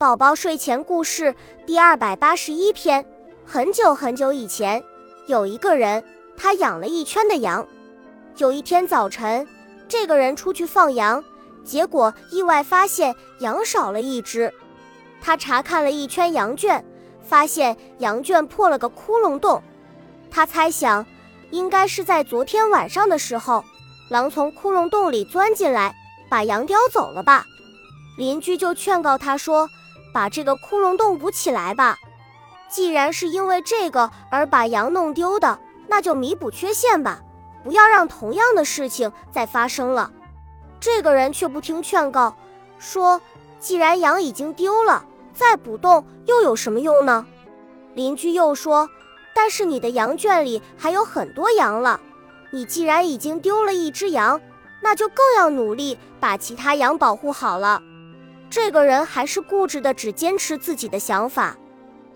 宝宝睡前故事第二百八十一篇。很久很久以前，有一个人，他养了一圈的羊。有一天早晨，这个人出去放羊，结果意外发现羊少了一只。他查看了一圈羊圈，发现羊圈破了个窟窿洞。他猜想，应该是在昨天晚上的时候，狼从窟窿洞里钻进来，把羊叼走了吧。邻居就劝告他说。把这个窟窿洞补起来吧。既然是因为这个而把羊弄丢的，那就弥补缺陷吧，不要让同样的事情再发生了。这个人却不听劝告，说：“既然羊已经丢了，再补洞又有什么用呢？”邻居又说：“但是你的羊圈里还有很多羊了，你既然已经丢了一只羊，那就更要努力把其他羊保护好了。”这个人还是固执的，只坚持自己的想法。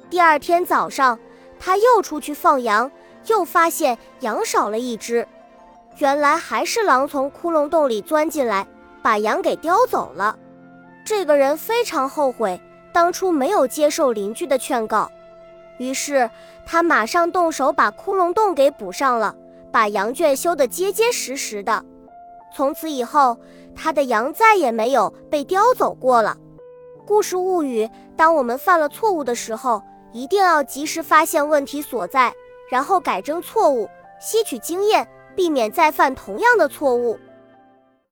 第二天早上，他又出去放羊，又发现羊少了一只。原来还是狼从窟窿洞里钻进来，把羊给叼走了。这个人非常后悔当初没有接受邻居的劝告，于是他马上动手把窟窿洞给补上了，把羊圈修得结结实实的。从此以后，他的羊再也没有被叼走过了。故事物语：当我们犯了错误的时候，一定要及时发现问题所在，然后改正错误，吸取经验，避免再犯同样的错误。